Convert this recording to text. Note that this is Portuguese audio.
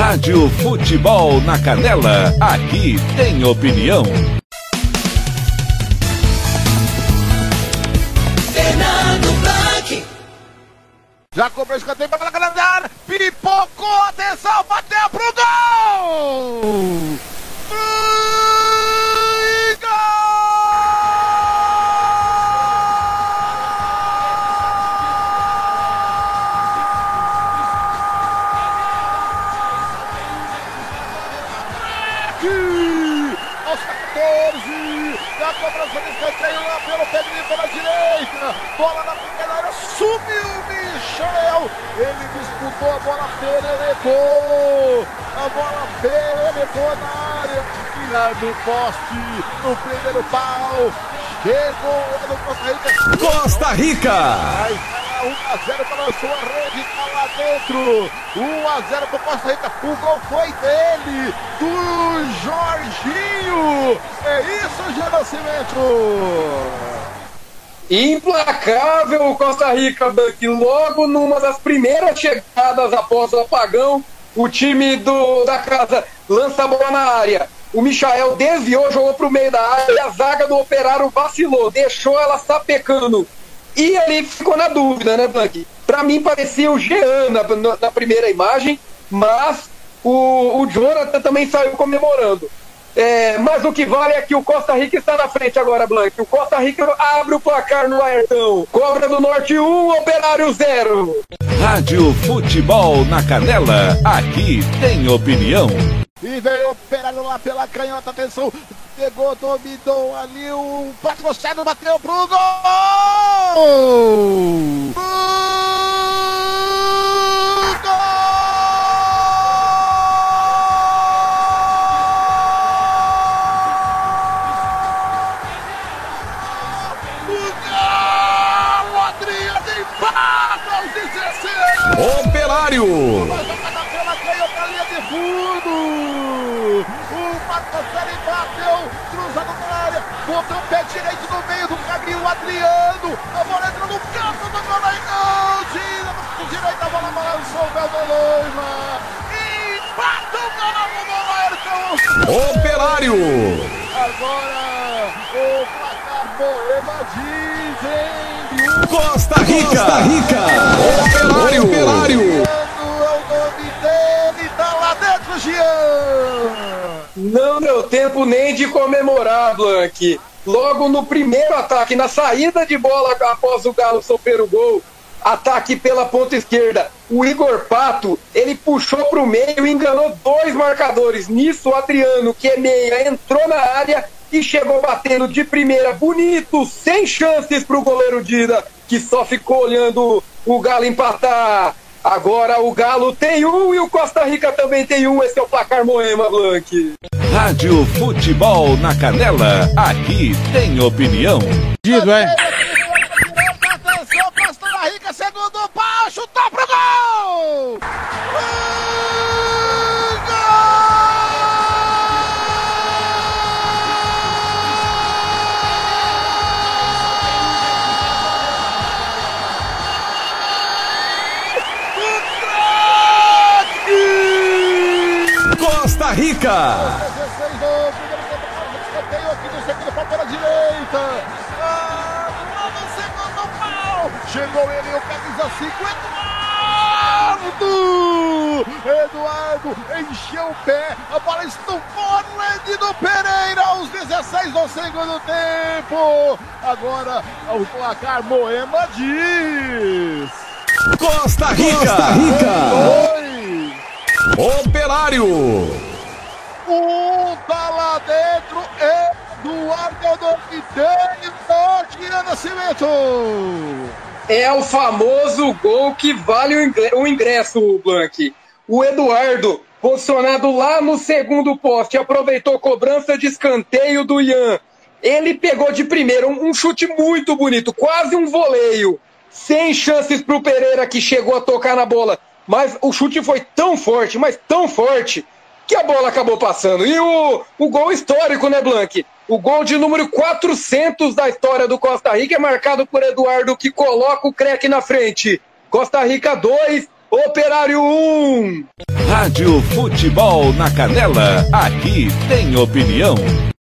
Rádio Futebol na Canela, aqui tem opinião. Fernando Blanc. Já cobrou escanteio para a grande área. Pipocou, atenção, bateu pro gol! 14, da cobrança de escanteio lá pelo Pedrinho pela direita, bola na primeira área, subiu o Michel, ele disputou a bola, pererecou, a bola pererecou na área, tira do poste, no primeiro pau, chegou no Costa Rica, Costa Rica! Vai, 1 a 0 para a sua rede, lá dentro. 1 a 0 para Costa Rica. O gol foi dele, do Jorginho. É isso, Gê Nascimento. Implacável o Costa Rica, que logo numa das primeiras chegadas após o apagão, o time do, da casa lança a bola na área. O Michael desviou, jogou pro meio da área e a zaga do Operário vacilou, deixou ela sapecando. E ali ficou na dúvida, né, Blank? Pra mim parecia o Jean na, na- primeira imagem, mas o, o Jonathan também saiu comemorando. É, mas o que vale é que o Costa Rica está na frente agora, Blank. O Costa Rica abre o placar no Ayrton. Cobra do Norte 1, Operário 0. Rádio Futebol na Canela, aqui tem opinião. E veio operando lá pela canhota, atenção. Pegou, dominou ali o patrocínio, bateu pro gol! Fundo. O bateu, cruzado na área, botou o pé direito no meio do caminho, o Adriano. A bola entra no canto do gol, aí gol. Tira com direita, a bola balançou o Bel Lima. Empata o gol no gol, Ayrton. Operário! Agora o placar Moema dizem. Costa Rica! Costa Rica! Operário! Não deu tempo nem de comemorar, Blank. Logo no primeiro ataque, na saída de bola após o Galo sofrer o gol, ataque pela ponta esquerda, o Igor Pato, ele puxou para o meio e enganou dois marcadores. Nisso, o Adriano, que é meia, entrou na área e chegou batendo de primeira, bonito, sem chances para o goleiro Dida, que só ficou olhando o Galo empatar. Agora o Galo tem um e o Costa Rica também tem um. Esse é o placar Moema, Blank. Rádio Futebol na Canela, aqui tem opinião. Dido, é? Pau. Chegou ele, o camisa 5, Eduardo! Eduardo encheu o pé, a bola estufou no do Pereira aos 16 do segundo tempo. Agora o placar Moema diz. Costa Rica! Costa Rica! Dois. Operário! Tá lá dentro, Eduardo o nome dele, Norte Nascimento. É o famoso gol que vale o ingre- o ingresso, Blank. O Eduardo, posicionado lá no segundo poste, aproveitou cobrança de escanteio do Ian. Ele pegou de primeira um, um chute muito bonito, quase um voleio. Sem chances para o Pereira, que chegou a tocar na bola. Mas o chute foi tão forte, mas tão forte, que a bola acabou passando. E o, o gol histórico, né, Blank? O gol de número 400 da história do Costa Rica é marcado por Eduardo, que coloca o craque na frente. Costa Rica 2, Operário 1. Rádio Futebol na Canela, aqui tem opinião.